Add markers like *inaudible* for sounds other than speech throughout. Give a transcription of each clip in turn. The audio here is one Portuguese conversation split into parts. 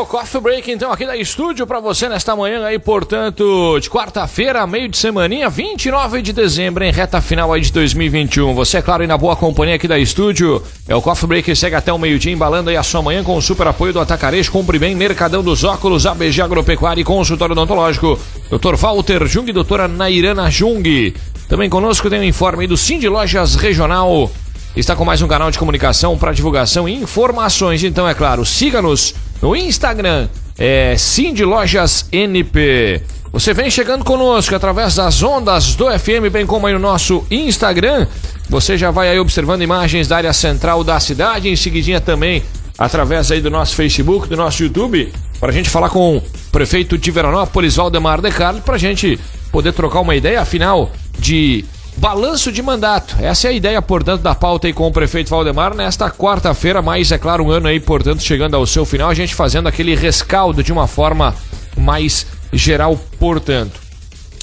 O Coffee Break, então, aqui da estúdio para você nesta manhã aí, portanto, de quarta-feira, meio de semaninha, 29 de dezembro, em reta final aí de 2021. Você, é claro, aí na boa companhia aqui da estúdio. É o Coffee Break segue até o meio-dia, embalando aí a sua manhã com o super apoio do Atacarejo, Compre Bem, Mercadão dos Óculos, ABG Agropecuária e Consultório Odontológico. Dr. Walter Jung e doutora Nairana Jung. Também conosco tem um informe aí do Cindy Lojas Regional. Está com mais um canal de comunicação para divulgação e informações. Então, é claro, siga-nos no Instagram, é Cindy Lojas NP. Você vem chegando conosco através das ondas do FM, bem como aí no nosso Instagram. Você já vai aí observando imagens da área central da cidade, em seguidinha também através aí do nosso Facebook, do nosso YouTube, para a gente falar com o prefeito de Veranópolis, Valdemar De Carlos, para a gente poder trocar uma ideia, afinal de Balanço de mandato. Essa é a ideia, portanto, da pauta aí com o prefeito Valdemar nesta quarta-feira, mais, é claro, um ano aí, portanto, chegando ao seu final, a gente fazendo aquele rescaldo de uma forma mais geral, portanto.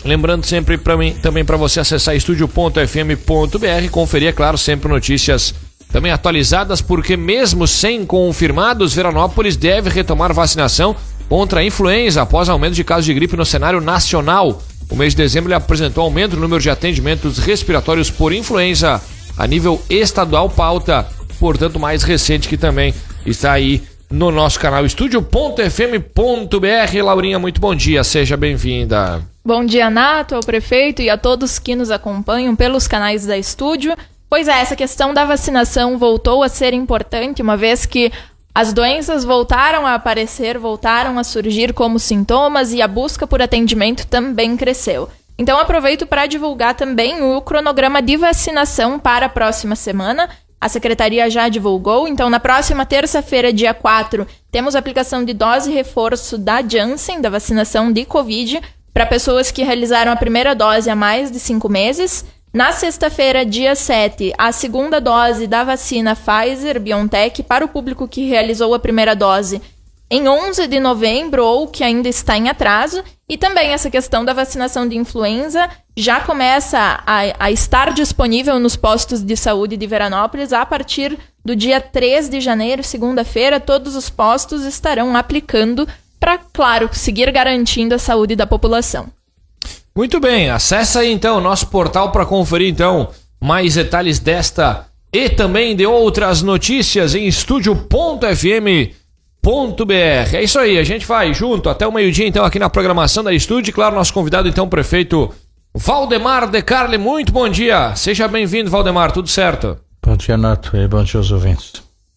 Lembrando sempre pra mim, também para você acessar estúdio.fm.br, conferir, é claro, sempre notícias também atualizadas, porque mesmo sem confirmados, Veranópolis deve retomar vacinação contra a influenza após aumento de casos de gripe no cenário nacional. O mês de dezembro apresentou aumento no número de atendimentos respiratórios por influenza a nível estadual, pauta, portanto, mais recente que também está aí no nosso canal estúdio.fm.br. Laurinha, muito bom dia, seja bem-vinda. Bom dia, Nato, ao prefeito e a todos que nos acompanham pelos canais da estúdio. Pois é, essa questão da vacinação voltou a ser importante, uma vez que as doenças voltaram a aparecer, voltaram a surgir como sintomas e a busca por atendimento também cresceu. Então aproveito para divulgar também o cronograma de vacinação para a próxima semana. A secretaria já divulgou, então na próxima terça-feira, dia 4, temos a aplicação de dose reforço da Janssen, da vacinação de Covid, para pessoas que realizaram a primeira dose há mais de cinco meses. Na sexta-feira, dia 7, a segunda dose da vacina Pfizer BioNTech para o público que realizou a primeira dose em 11 de novembro ou que ainda está em atraso. E também essa questão da vacinação de influenza já começa a, a estar disponível nos postos de saúde de Veranópolis a partir do dia 3 de janeiro, segunda-feira. Todos os postos estarão aplicando para, claro, seguir garantindo a saúde da população. Muito bem, acessa aí então o nosso portal para conferir então mais detalhes desta e também de outras notícias em estúdio.fm.br. É isso aí, a gente vai junto até o meio-dia então aqui na programação da estúdio. Claro, nosso convidado então, o prefeito Valdemar De Carli. Muito bom dia, seja bem-vindo, Valdemar, tudo certo? Bom dia, Nato, e bom dia aos ouvintes.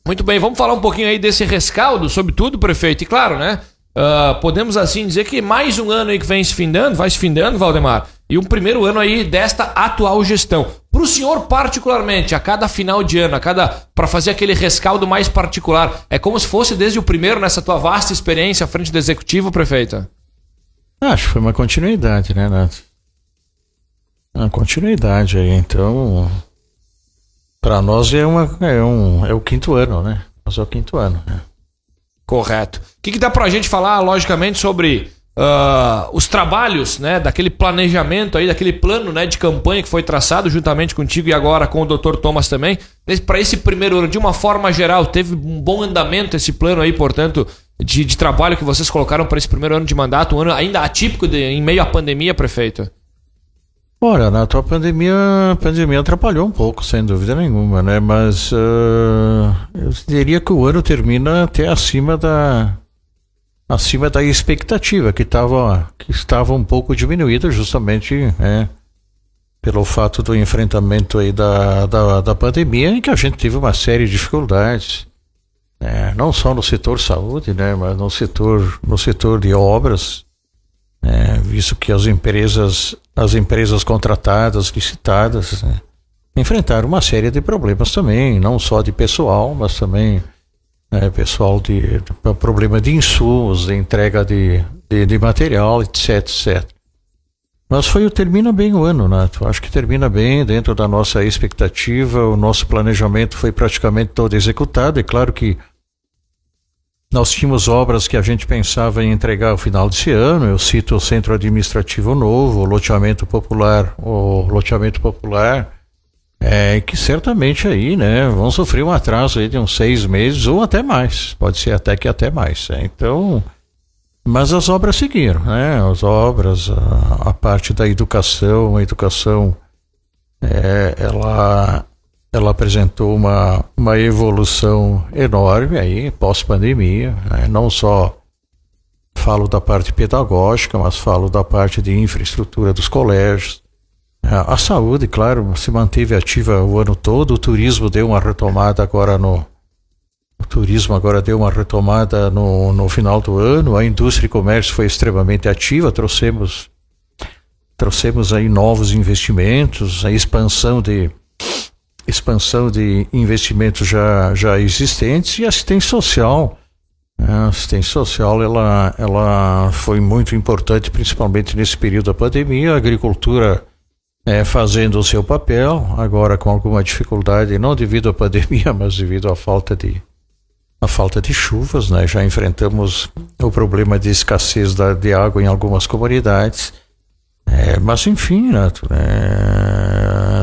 Muito bem, vamos falar um pouquinho aí desse rescaldo, sobre tudo, prefeito. E claro, né? Uh, podemos assim dizer que mais um ano aí que vem se findando, vai se findando, Valdemar, e um primeiro ano aí desta atual gestão. Para o senhor particularmente, a cada final de ano, a cada para fazer aquele rescaldo mais particular, é como se fosse desde o primeiro nessa tua vasta experiência à frente do executivo, prefeito? Acho que foi uma continuidade, né, Nath? Uma continuidade aí, então para nós é uma é um é o quinto ano, né? Nós é o quinto ano, né? Correto. O que, que dá para a gente falar, logicamente, sobre uh, os trabalhos, né, daquele planejamento aí, daquele plano, né, de campanha que foi traçado juntamente contigo e agora com o Dr. Thomas também, para esse primeiro ano, de uma forma geral, teve um bom andamento esse plano aí, portanto, de, de trabalho que vocês colocaram para esse primeiro ano de mandato, um ano ainda atípico de, em meio à pandemia, prefeito? Olha, na tua pandemia, a pandemia atrapalhou um pouco, sem dúvida nenhuma, né? Mas uh, eu diria que o ano termina até acima da acima da expectativa que estava que estava um pouco diminuída, justamente é, pelo fato do enfrentamento aí da, da, da pandemia, em que a gente teve uma série de dificuldades, né? não só no setor saúde, né? Mas no setor no setor de obras é, visto que as empresas, as empresas contratadas, licitadas, né, enfrentaram uma série de problemas também, não só de pessoal, mas também né, pessoal de, de problema de insumos, de entrega de, de, de, material, etc, etc. Mas foi o termina bem o ano, Nato. Acho que termina bem dentro da nossa expectativa. O nosso planejamento foi praticamente todo executado. É claro que nós tínhamos obras que a gente pensava em entregar ao final desse ano. Eu cito o Centro Administrativo Novo, o loteamento popular, o loteamento popular, é que certamente aí, né, vão sofrer um atraso aí de uns seis meses ou até mais, pode ser até que até mais. É. Então, mas as obras seguiram, né? As obras, a, a parte da educação, a educação, é, ela, ela apresentou uma, uma evolução enorme aí pós-pandemia, né? não só falo da parte pedagógica, mas falo da parte de infraestrutura dos colégios, a saúde, claro, se manteve ativa o ano todo. O turismo deu uma retomada agora no. O turismo agora deu uma retomada no, no final do ano. A indústria e comércio foi extremamente ativa. Trouxemos, trouxemos aí novos investimentos, a expansão de expansão de investimentos já, já existentes e assistência social. A assistência social ela, ela foi muito importante, principalmente nesse período da pandemia. A agricultura é, fazendo o seu papel, agora com alguma dificuldade, não devido à *laughs* pandemia, mas devido à falta de, à falta de chuvas. Né? Já enfrentamos o problema de escassez da, de água em algumas comunidades. É, mas enfim, né?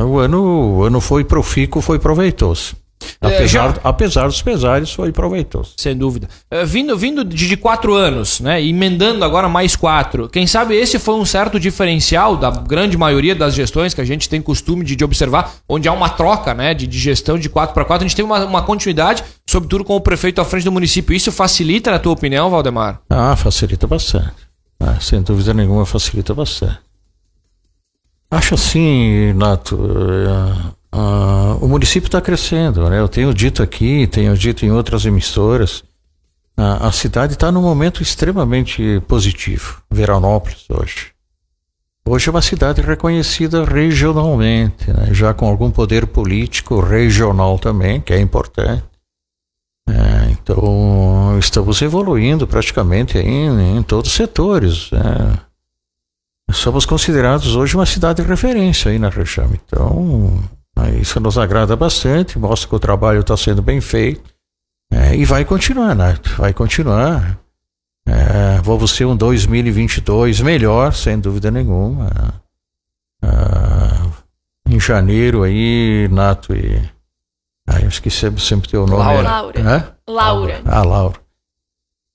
É, o, ano, o ano foi profícuo, foi proveitoso. É, apesar, já... apesar dos pesares, foi proveitoso. Sem dúvida. Uh, vindo vindo de, de, quatro anos, né? Emendando agora mais quatro. Quem sabe esse foi um certo diferencial da grande maioria das gestões que a gente tem costume de, de observar, onde há uma troca né, de, de gestão de quatro para quatro. A gente tem uma, uma continuidade, sobretudo com o prefeito à frente do município. Isso facilita, na tua opinião, Valdemar? Ah, facilita bastante. Ah, sem dúvida nenhuma, facilita bastante. Acho assim, Nato. Uh, Uh, o município está crescendo, né? Eu tenho dito aqui, tenho dito em outras emissoras, uh, a cidade está num momento extremamente positivo. Veranópolis hoje. Hoje é uma cidade reconhecida regionalmente, né? já com algum poder político regional também, que é importante. É, então, estamos evoluindo praticamente em, em todos os setores. Né? Somos considerados hoje uma cidade de referência aí na região. Então, isso nos agrada bastante, mostra que o trabalho está sendo bem feito. É, e vai continuar, né? Vai continuar. É, vamos ser um 2022 melhor, sem dúvida nenhuma. É, em janeiro aí, Nato e. Ah, eu esqueci sempre teu nome. Laura. Laura. Laura. Ah, Laura.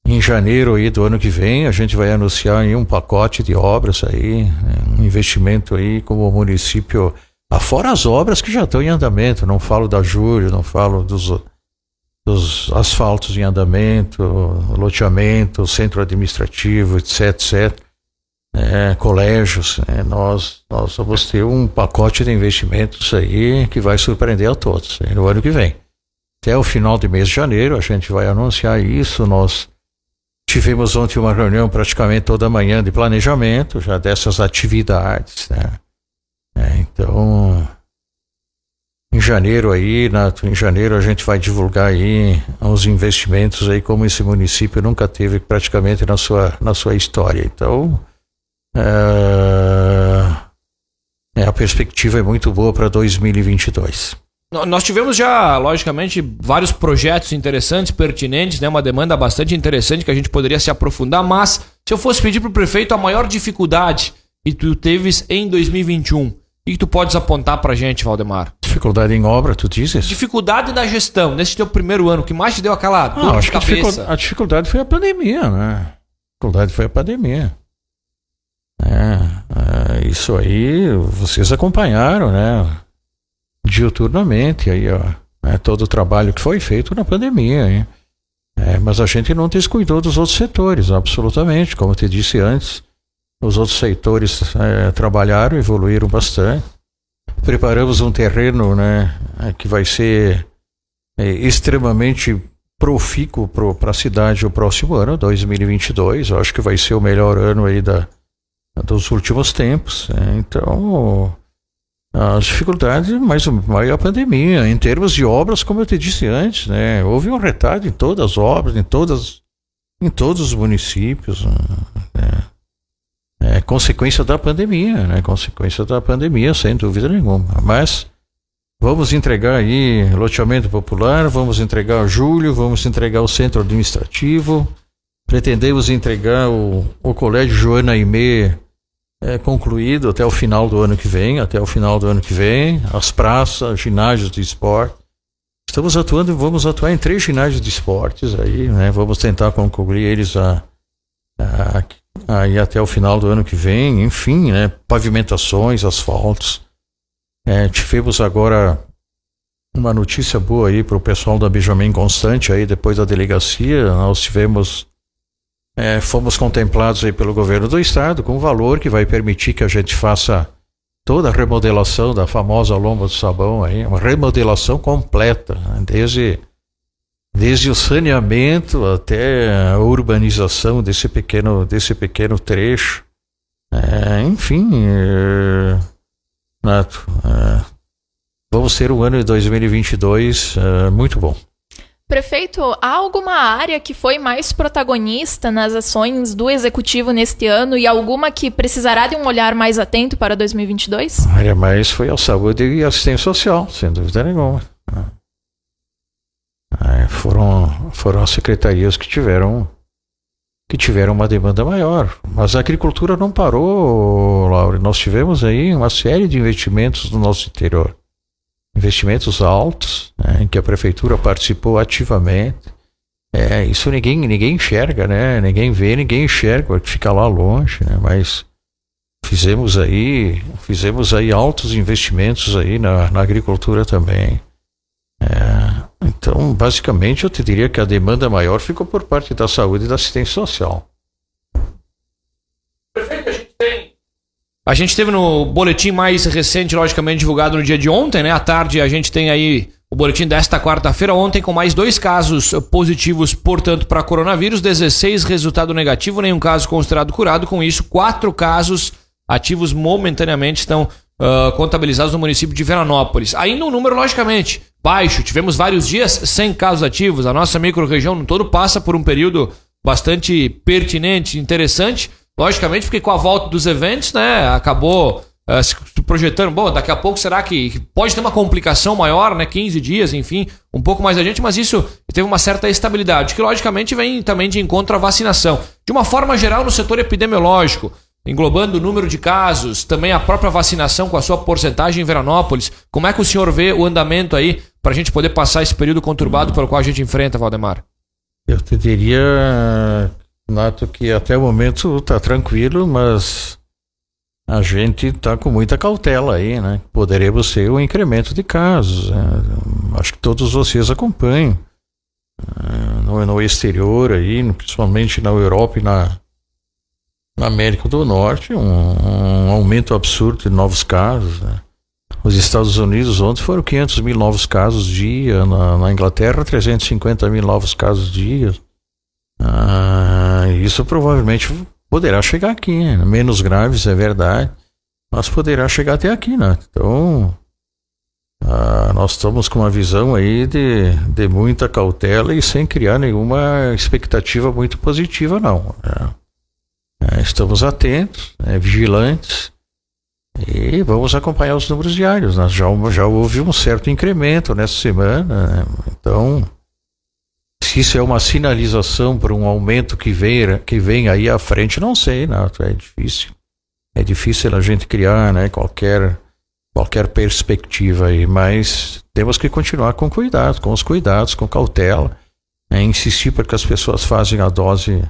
Em janeiro aí do ano que vem, a gente vai anunciar aí um pacote de obras aí, né? um investimento aí como o município Afora as obras que já estão em andamento, não falo da Júlio, não falo dos, dos asfaltos em andamento, loteamento, centro administrativo, etc, etc. É, colégios, né? nós, nós vamos ter um pacote de investimentos aí que vai surpreender a todos né? no ano que vem. Até o final de mês de janeiro a gente vai anunciar isso. Nós tivemos ontem uma reunião praticamente toda manhã de planejamento já dessas atividades, né? É, então, em janeiro aí, Nato, em janeiro a gente vai divulgar aí os investimentos aí como esse município nunca teve praticamente na sua, na sua história. Então, é, é a perspectiva é muito boa para 2022. Nós tivemos já, logicamente, vários projetos interessantes, pertinentes, né? uma demanda bastante interessante que a gente poderia se aprofundar, mas se eu fosse pedir para o prefeito a maior dificuldade que tu teves em 2021, o que tu podes apontar pra gente, Valdemar? Dificuldade em obra, tu dizes? Dificuldade da gestão, nesse teu primeiro ano, que mais te deu aquela dor ah, de cabeça? A dificuldade foi a pandemia, né? A dificuldade foi a pandemia. É, é, isso aí vocês acompanharam, né? Diuturnamente aí, ó. É, todo o trabalho que foi feito na pandemia, hein? É, mas a gente não descuidou dos outros setores, absolutamente, como eu te disse antes. Os outros setores é, trabalharam, evoluíram bastante. Preparamos um terreno né, que vai ser é, extremamente profícuo para a cidade o próximo ano, 2022. Eu acho que vai ser o melhor ano aí da, dos últimos tempos. É, então, as dificuldades, mais a pandemia. Em termos de obras, como eu te disse antes, né, houve um retardo em todas as obras, em, todas, em todos os municípios. Né, é consequência da pandemia, né? Consequência da pandemia, sem dúvida nenhuma. Mas vamos entregar aí loteamento popular, vamos entregar o Júlio, vamos entregar o centro administrativo, pretendemos entregar o, o colégio Joana Aimee é, concluído até o final do ano que vem, até o final do ano que vem, as praças, ginásios de esporte. Estamos atuando, vamos atuar em três ginásios de esportes aí, né? Vamos tentar concluir eles a, a, aí até o final do ano que vem, enfim, né? Pavimentações, asfaltos. É, tivemos agora uma notícia boa aí para o pessoal da Benjamin Constante aí depois da delegacia, nós tivemos é, fomos contemplados aí pelo governo do estado com um valor que vai permitir que a gente faça toda a remodelação da famosa lomba do sabão aí, uma remodelação completa, né? desde desde o saneamento até a urbanização desse pequeno desse pequeno trecho. É, enfim, é, Nato, é, vamos ter um ano de 2022 é, muito bom. Prefeito, há alguma área que foi mais protagonista nas ações do executivo neste ano e alguma que precisará de um olhar mais atento para 2022? A área mais foi a saúde e assistência social, sem dúvida nenhuma. É, foram, foram as secretarias que tiveram que tiveram uma demanda maior. Mas a agricultura não parou, Laura. Nós tivemos aí uma série de investimentos no nosso interior investimentos altos, né, em que a prefeitura participou ativamente. É, isso ninguém, ninguém enxerga, né? Ninguém vê, ninguém enxerga, fica lá longe, né? Mas fizemos aí, fizemos aí altos investimentos aí na, na agricultura também. É, então, basicamente, eu te diria que a demanda maior ficou por parte da saúde e da assistência social. A gente teve no boletim mais recente, logicamente divulgado no dia de ontem, né? À tarde a gente tem aí o boletim desta quarta-feira, ontem com mais dois casos positivos, portanto, para coronavírus, 16 resultado negativo, nenhum caso considerado curado. Com isso, quatro casos ativos momentaneamente estão uh, contabilizados no município de Veranópolis. Ainda um número, logicamente, baixo. Tivemos vários dias sem casos ativos. A nossa microrregião no todo passa por um período bastante pertinente, interessante logicamente, porque com a volta dos eventos, né, acabou uh, se projetando, bom, daqui a pouco será que pode ter uma complicação maior, né, 15 dias, enfim, um pouco mais adiante, mas isso teve uma certa estabilidade, que logicamente vem também de encontro à vacinação. De uma forma geral, no setor epidemiológico, englobando o número de casos, também a própria vacinação com a sua porcentagem em Veranópolis, como é que o senhor vê o andamento aí para a gente poder passar esse período conturbado pelo qual a gente enfrenta, Valdemar? Eu te diria Noto que até o momento está tranquilo, mas a gente está com muita cautela aí, né? Poderemos ter um incremento de casos. Né? Acho que todos vocês acompanham uh, no, no, exterior aí, principalmente na Europa e na, na América do Norte, um, um aumento absurdo de novos casos. Né? Os Estados Unidos ontem foram 500 mil novos casos dia, na, na Inglaterra 350 mil novos casos dia. Ah, isso provavelmente poderá chegar aqui, né? menos graves, é verdade, mas poderá chegar até aqui, né? Então, ah, nós estamos com uma visão aí de, de muita cautela e sem criar nenhuma expectativa muito positiva, não. Né? É, estamos atentos, é, vigilantes e vamos acompanhar os números diários. Né? Já, já houve um certo incremento nessa semana, né? então isso é uma sinalização para um aumento que vem, que vem aí à frente, não sei, não, é difícil. É difícil a gente criar né, qualquer, qualquer perspectiva aí, mas temos que continuar com cuidado, com os cuidados, com cautela, né, insistir para que as pessoas façam a dose,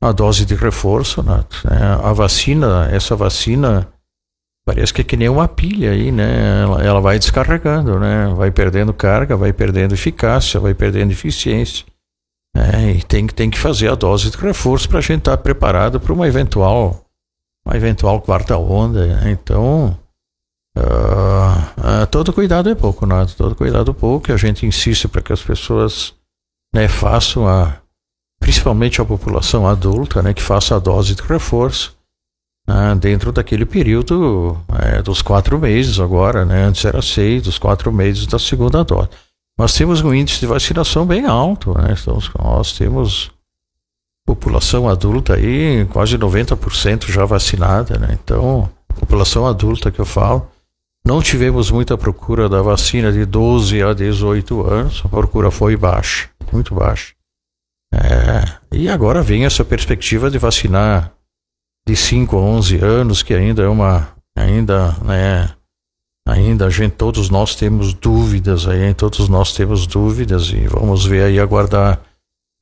a dose de reforço. Né, a vacina, essa vacina parece que é que nem uma pilha aí, né? Ela, ela, vai descarregando, né? Vai perdendo carga, vai perdendo eficácia, vai perdendo eficiência. Né? E tem, tem que fazer a dose de reforço para a gente estar tá preparado para uma eventual, uma eventual quarta onda. Né? Então, uh, uh, todo cuidado é pouco, nada. Todo cuidado é pouco. A gente insiste para que as pessoas né, façam a, principalmente a população adulta, né, que faça a dose de reforço né, dentro daquele período é, dos quatro meses agora, né, antes era seis, dos quatro meses da segunda dose. Nós temos um índice de vacinação bem alto, né, então, nós temos população adulta aí, quase 90% já vacinada, né, então, população adulta que eu falo, não tivemos muita procura da vacina de 12 a 18 anos, a procura foi baixa, muito baixa. É, e agora vem essa perspectiva de vacinar de 5 a 11 anos, que ainda é uma. Ainda, né? Ainda a gente, todos nós temos dúvidas aí, todos nós temos dúvidas e vamos ver aí, aguardar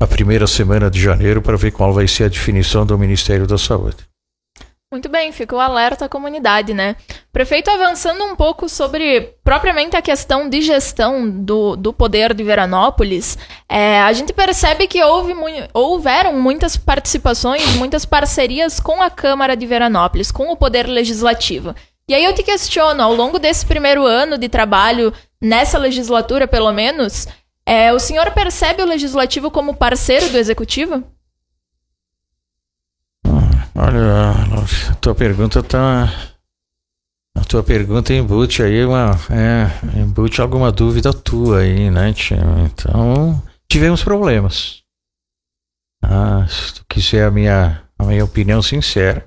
a primeira semana de janeiro para ver qual vai ser a definição do Ministério da Saúde. Muito bem, ficou alerta à comunidade, né? Prefeito, avançando um pouco sobre propriamente a questão de gestão do, do poder de Veranópolis, é, a gente percebe que houve, houveram muitas participações, muitas parcerias com a Câmara de Veranópolis, com o Poder Legislativo. E aí eu te questiono, ao longo desse primeiro ano de trabalho, nessa legislatura pelo menos, é, o senhor percebe o Legislativo como parceiro do Executivo? Olha, a tua pergunta tá. A tua pergunta embute aí uma. É, embute alguma dúvida tua aí, né, tia? Então, tivemos problemas. Ah, se tu quiser a minha, a minha opinião sincera,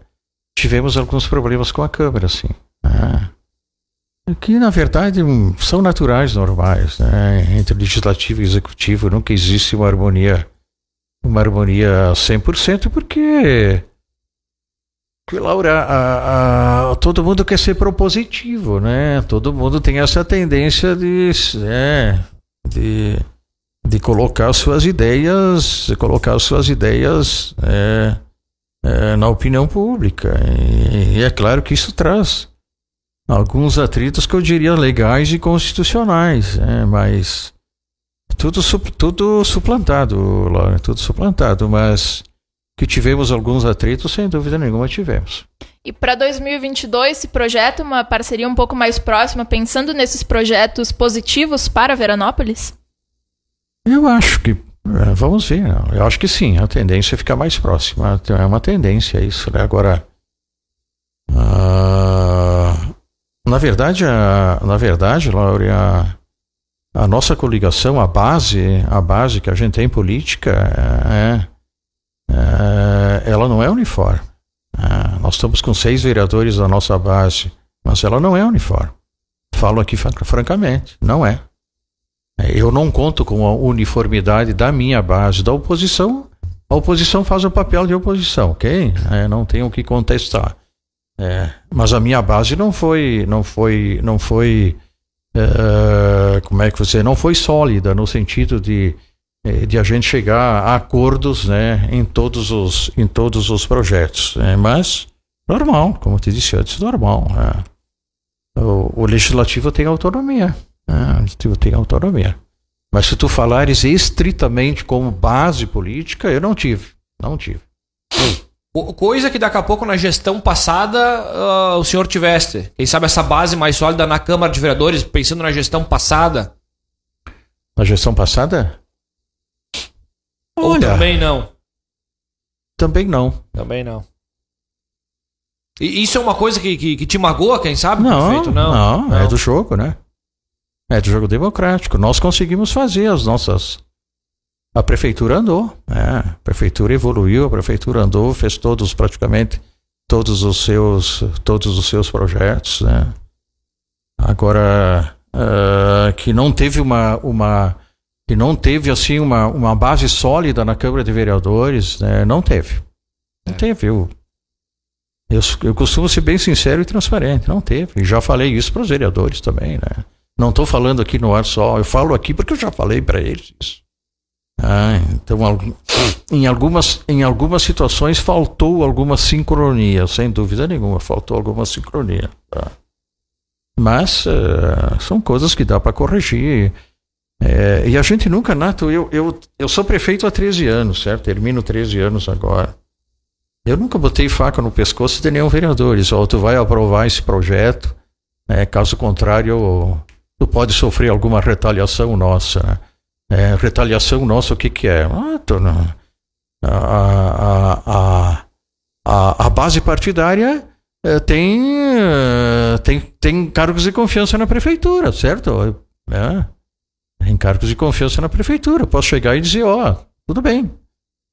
tivemos alguns problemas com a câmera, sim. Ah, que na verdade são naturais, normais, né? Entre legislativo e executivo nunca existe uma harmonia, uma harmonia 100%, porque Laura, a, a, todo mundo quer ser propositivo, né? Todo mundo tem essa tendência de, é, de, de colocar suas ideias, de colocar suas ideias é, é, na opinião pública. E, e, é claro que isso traz alguns atritos que eu diria legais e constitucionais, é, mas tudo, tudo suplantado, Laura, tudo suplantado, mas que tivemos alguns atritos, sem dúvida nenhuma tivemos. E para 2022, se projeta uma parceria um pouco mais próxima, pensando nesses projetos positivos para Veranópolis? Eu acho que. É, vamos ver. Eu acho que sim. A tendência é ficar mais próxima. É uma tendência isso. Né? Agora. Uh, na verdade, a, na verdade, Laura, a, a nossa coligação, a base, a base que a gente tem em política é, ela não é uniforme. É, nós estamos com seis vereadores da nossa base, mas ela não é uniforme. Falo aqui francamente, não é. Eu não conto com a uniformidade da minha base, da oposição. A oposição faz o papel de oposição, ok? É, não tenho o que contestar. É, mas a minha base não foi, não foi, não foi, é, como é que você, não foi sólida no sentido de de a gente chegar a acordos né, em, todos os, em todos os projetos. Né? Mas, normal, como eu te disse antes, normal. Né? O, o, legislativo tem autonomia. Né? O legislativo tem autonomia. Mas se tu falares estritamente como base política, eu não tive. Não tive. Coisa que daqui a pouco na gestão passada uh, o senhor tivesse. Quem sabe essa base mais sólida na Câmara de Vereadores, pensando na gestão passada. Na gestão passada? Ou Olha, também não? Também não. Também não. E isso é uma coisa que, que, que te magoa, quem sabe? Não, prefeito? não, não, não, é do jogo, né? É do jogo democrático. Nós conseguimos fazer as nossas. A prefeitura andou, né? A prefeitura evoluiu, a prefeitura andou, fez todos praticamente todos os seus todos os seus projetos, né? Agora uh, que não teve uma uma que não teve assim uma, uma base sólida na Câmara de Vereadores, né? não teve. Não é. teve. Eu, eu, eu, costumo ser bem sincero e transparente. Não teve. E já falei isso para os vereadores também, né? Não estou falando aqui no ar só. Eu falo aqui porque eu já falei para eles isso. Ah, então, em algumas, em algumas situações faltou alguma sincronia, sem dúvida nenhuma, faltou alguma sincronia. Tá? Mas uh, são coisas que dá para corrigir. É, e a gente nunca, Nato, eu, eu, eu sou prefeito há 13 anos, certo? Termino 13 anos agora. Eu nunca botei faca no pescoço de nenhum vereador. Isso, tu vai aprovar esse projeto, né? caso contrário, tu pode sofrer alguma retaliação nossa. Né? É, retaliação nossa, o que, que é? Ah, não. A, a, a, a, base partidária é, tem, é, tem, tem cargos de confiança na prefeitura, certo? É em cargos de confiança na prefeitura. posso chegar e dizer, ó, oh, tudo bem.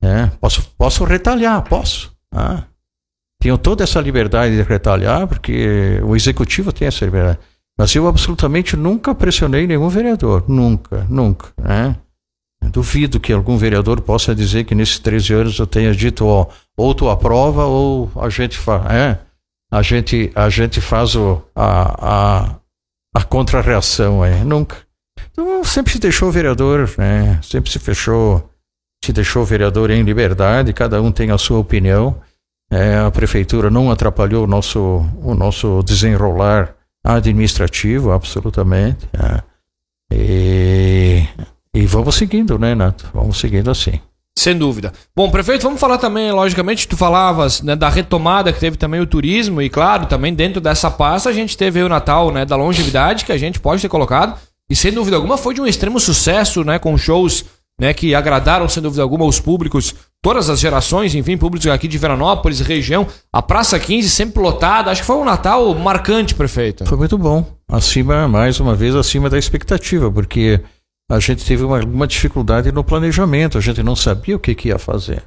É, posso, posso retalhar, posso. Ah, tenho toda essa liberdade de retalhar, porque o executivo tem essa liberdade. Mas eu absolutamente nunca pressionei nenhum vereador. Nunca, nunca. Né? duvido que algum vereador possa dizer que nesses 13 anos eu tenha dito, ó, ou tu aprova ou a gente faz. É, a gente, a gente faz o, a, a, a contra-reação aí. Nunca. Então sempre se deixou o vereador, né? Sempre se fechou, se deixou o vereador em liberdade, cada um tem a sua opinião. É, a prefeitura não atrapalhou o nosso, o nosso desenrolar administrativo, absolutamente. É. E, e vamos seguindo, né, Nato? Vamos seguindo assim. Sem dúvida. Bom, prefeito, vamos falar também, logicamente, tu falavas né, da retomada que teve também o turismo, e claro, também dentro dessa pasta a gente teve o Natal né, da longevidade, que a gente pode ter colocado, e sem dúvida alguma foi de um extremo sucesso, né, com shows né, que agradaram, sem dúvida alguma, os públicos, todas as gerações, enfim, públicos aqui de Veranópolis, região, a Praça 15 sempre lotada. Acho que foi um Natal marcante, prefeito. Foi muito bom. Acima, mais uma vez, acima da expectativa, porque a gente teve uma, uma dificuldade no planejamento, a gente não sabia o que, que ia fazer.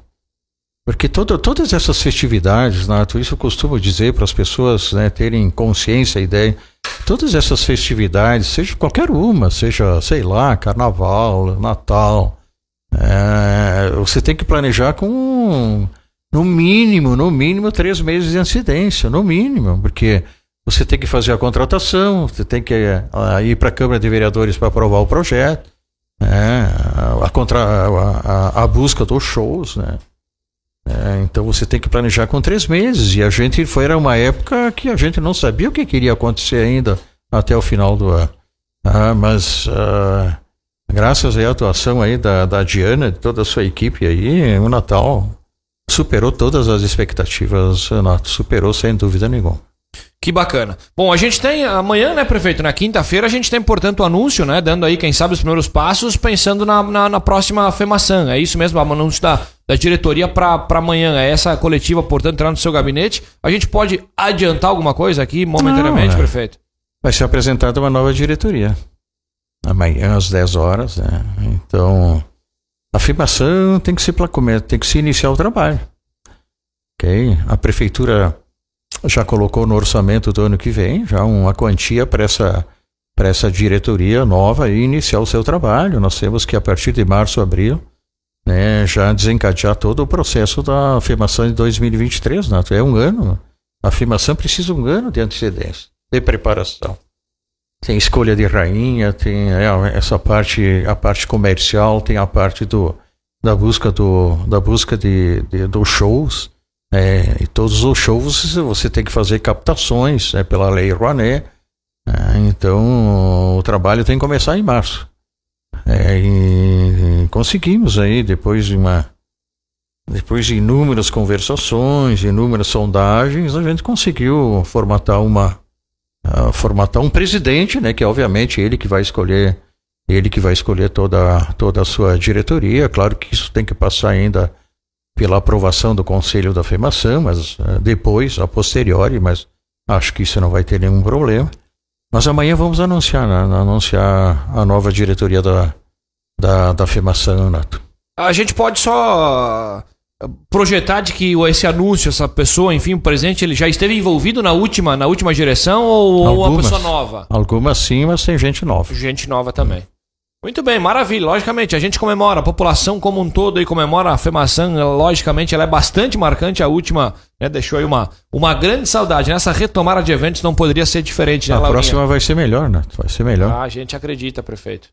Porque todo, todas essas festividades, Nato, isso eu costumo dizer para as pessoas né, terem consciência, ideia. Todas essas festividades, seja qualquer uma, seja, sei lá, carnaval, Natal, é, você tem que planejar com no mínimo, no mínimo três meses de antecedência, no mínimo, porque você tem que fazer a contratação, você tem que uh, ir para a Câmara de Vereadores para aprovar o projeto, né, a, contra, a, a, busca dos shows, né. É, então você tem que planejar com três meses e a gente foi era uma época que a gente não sabia o que queria acontecer ainda até o final do ano. Ah, mas uh, graças à atuação aí da, da Diana, de toda a sua equipe aí, o Natal superou todas as expectativas, Renato, superou sem dúvida nenhuma. Que bacana. Bom, a gente tem amanhã, né, prefeito? Na quinta-feira a gente tem, portanto, o anúncio, né? Dando aí, quem sabe, os primeiros passos, pensando na, na, na próxima FEMAçã. É isso mesmo, o anúncio da, da diretoria para amanhã. É essa coletiva, portanto, entrar no seu gabinete. A gente pode adiantar alguma coisa aqui momentaneamente, Não, é. prefeito? Vai ser apresentada uma nova diretoria amanhã às 10 horas. Né? Então, a afirmação tem que se tem que se iniciar o trabalho. Ok? A prefeitura já colocou no orçamento do ano que vem já uma quantia para essa essa diretoria nova e iniciar o seu trabalho. Nós temos que a partir de março, abril, né, já desencadear todo o processo da afirmação de 2023, né? É um ano. A afirmação precisa um ano de antecedência, de preparação tem escolha de rainha, tem é, essa parte, a parte comercial, tem a parte do, da busca do, da busca de, de dos shows. É, e todos os shows você tem que fazer captações né, pela lei Rouanet. É, então o trabalho tem que começar em março. É, e, conseguimos aí depois de uma depois de inúmeras conversações, inúmeras sondagens, a gente conseguiu formatar uma uh, formatar um presidente, né, que é obviamente ele que vai escolher ele que vai escolher toda, toda a sua diretoria. Claro que isso tem que passar ainda pela aprovação do Conselho da Afirmação, mas uh, depois, a posteriori, mas acho que isso não vai ter nenhum problema. Nós amanhã vamos anunciar, né, anunciar a nova diretoria da, da, da Nato. A gente pode só projetar de que esse anúncio, essa pessoa, enfim, o presidente, ele já esteve envolvido na última, na última direção ou, algumas, ou uma pessoa nova? Algumas sim, mas tem gente nova. Gente nova também. Muito bem, maravilha. Logicamente, a gente comemora, a população como um todo aí comemora a FEMAÇã, logicamente ela é bastante marcante, a última né, deixou aí uma, uma grande saudade. Nessa retomada de eventos não poderia ser diferente, né, A Laurinha? próxima vai ser melhor, né? Vai ser melhor. Ah, a gente acredita, prefeito.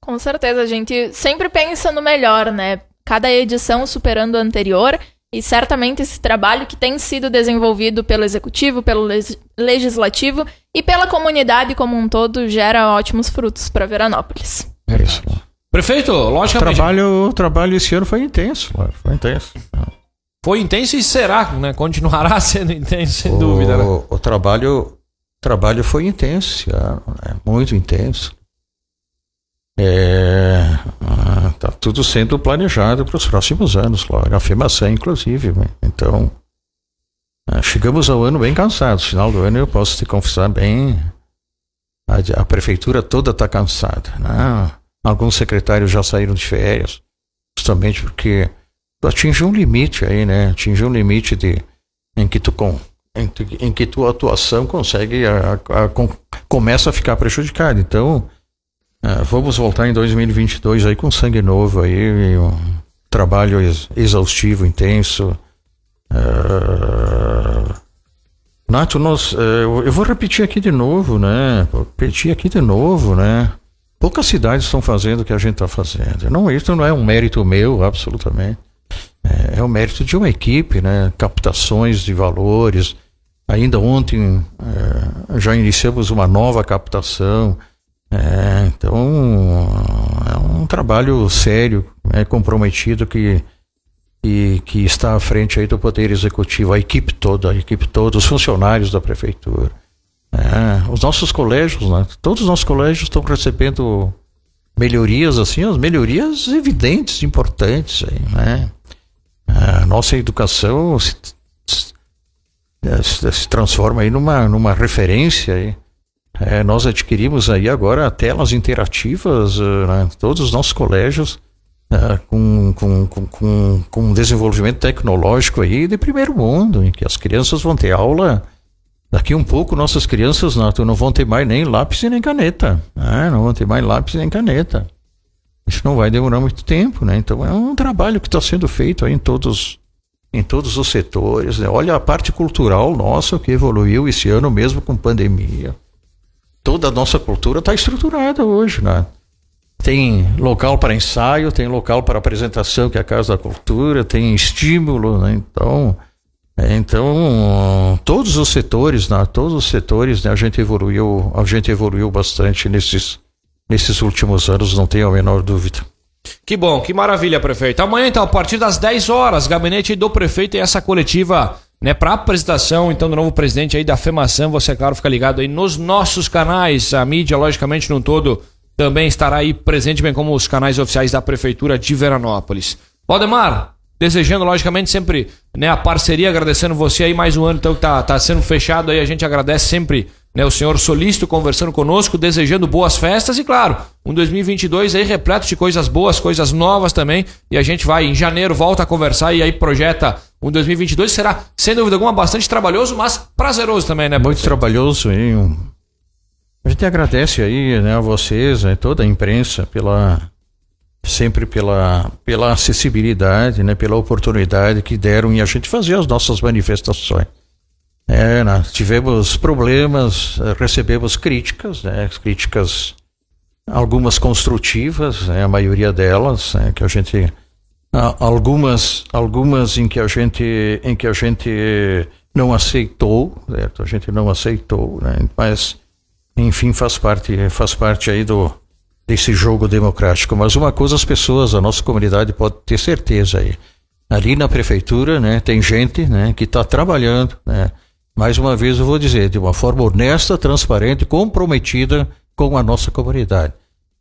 Com certeza, a gente sempre pensa no melhor, né? cada edição superando a anterior. E certamente esse trabalho que tem sido desenvolvido pelo executivo, pelo legislativo e pela comunidade como um todo gera ótimos frutos para Veranópolis. É isso. Prefeito, logicamente. O trabalho, o trabalho esse ano foi intenso. Foi intenso. Foi intenso e será, né? Continuará *laughs* sendo intenso, sem o, dúvida. Né? O trabalho, trabalho foi intenso, é, muito intenso. É, Está ah, tudo sendo planejado para os próximos anos, claro. A afirmação, inclusive. Né? Então, ah, chegamos ao ano bem cansados. Final do ano eu posso te confessar bem. A, a prefeitura toda está cansada. Né? Alguns secretários já saíram de férias, justamente porque tu atinge um limite aí, né? Atinge um limite de, em que tu com, em, em que tua atuação consegue a, a, a, começa a ficar prejudicada. Então Uh, vamos voltar em 2022 aí com sangue novo aí, um trabalho ex exaustivo, intenso. Uh, Nato, nós, uh, eu vou repetir aqui de novo, né? Vou repetir aqui de novo, né? Poucas cidades estão fazendo o que a gente está fazendo. Não, isso não é um mérito meu, absolutamente. É, é o mérito de uma equipe, né? Captações de valores. Ainda ontem é, já iniciamos uma nova captação. É, então é um trabalho sério, é comprometido que, que, que está à frente aí do poder executivo, a equipe toda, a equipe toda, os funcionários da prefeitura. É, os nossos colégios, né? todos os nossos colégios estão recebendo melhorias assim, as melhorias evidentes, importantes né? A nossa educação se, se, se transforma aí numa, numa referência aí. É, nós adquirimos aí agora telas interativas, uh, né? todos os nossos colégios uh, com, com, com, com, com desenvolvimento tecnológico aí de primeiro mundo, em que as crianças vão ter aula Daqui um pouco, nossas crianças não, não vão ter mais nem lápis e nem caneta. Né? Não vão ter mais lápis nem caneta. Isso não vai demorar muito tempo, né? Então é um trabalho que está sendo feito em todos, em todos os setores. Né? Olha a parte cultural nossa que evoluiu esse ano mesmo com pandemia. Toda a nossa cultura está estruturada hoje, né? Tem local para ensaio, tem local para apresentação, que é a Casa da Cultura, tem estímulo, né? Então, então, todos os setores, né, todos os setores, né, a gente evoluiu, a gente evoluiu bastante nesses, nesses últimos anos, não tenho a menor dúvida. Que bom, que maravilha, prefeito. Amanhã, então, a partir das 10 horas, gabinete do prefeito e essa coletiva, né, para apresentação, então, do novo presidente aí da FEMAção. Você, é claro, fica ligado aí nos nossos canais. A mídia, logicamente, no todo, também estará aí presente, bem como os canais oficiais da prefeitura de Veranópolis. Valdemar, Desejando, logicamente, sempre né, a parceria, agradecendo você aí mais um ano então, que tá, tá sendo fechado aí. A gente agradece sempre né, o senhor solícito conversando conosco, desejando boas festas e, claro, um 2022 aí repleto de coisas boas, coisas novas também. E a gente vai em janeiro, volta a conversar e aí projeta um 2022. Será, sem dúvida alguma, bastante trabalhoso, mas prazeroso também, né? Muito trabalhoso, hein? A gente agradece aí né, a vocês, né, toda a imprensa, pela sempre pela, pela acessibilidade, né, pela oportunidade que deram em a gente fazer as nossas manifestações. É, nós tivemos problemas, eh, recebemos críticas, né, críticas algumas construtivas, né, a maioria delas, né, que a gente algumas algumas em que a gente em que a gente não aceitou, certo? A gente não aceitou, né? Mas enfim, faz parte faz parte aí do desse jogo democrático. Mas uma coisa as pessoas, a nossa comunidade pode ter certeza aí. Ali na prefeitura, né, tem gente, né, que está trabalhando, né. Mais uma vez eu vou dizer, de uma forma honesta, transparente, comprometida com a nossa comunidade.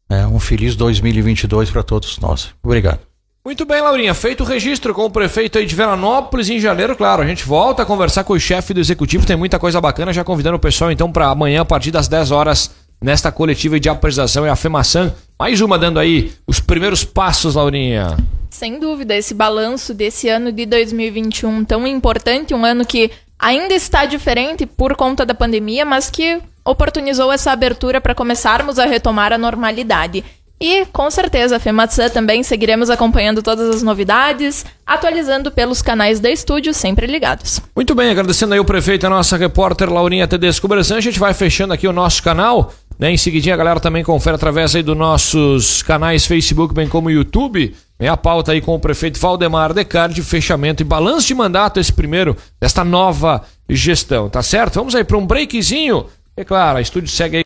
É, um feliz 2022 para todos nós. Obrigado. Muito bem, Laurinha. Feito o registro com o prefeito aí de Veranópolis em janeiro, claro. A gente volta a conversar com o chefe do executivo. Tem muita coisa bacana. Já convidando o pessoal então para amanhã, a partir das 10 horas, nesta coletiva de apresentação e afirmação. Mais uma dando aí os primeiros passos, Laurinha. Sem dúvida, esse balanço desse ano de 2021 tão importante, um ano que ainda está diferente por conta da pandemia, mas que oportunizou essa abertura para começarmos a retomar a normalidade. E com certeza a FEMATSã também seguiremos acompanhando todas as novidades, atualizando pelos canais da estúdio, sempre ligados. Muito bem, agradecendo aí o prefeito a nossa repórter Laurinha Tedesco Bressan. A gente vai fechando aqui o nosso canal. Né? Em seguidinha a galera também confere através aí dos nossos canais Facebook, bem como YouTube. A pauta aí com o prefeito Valdemar Decardi, fechamento e balanço de mandato, esse primeiro, desta nova gestão, tá certo? Vamos aí para um breakzinho. É claro, a estúdio segue aí.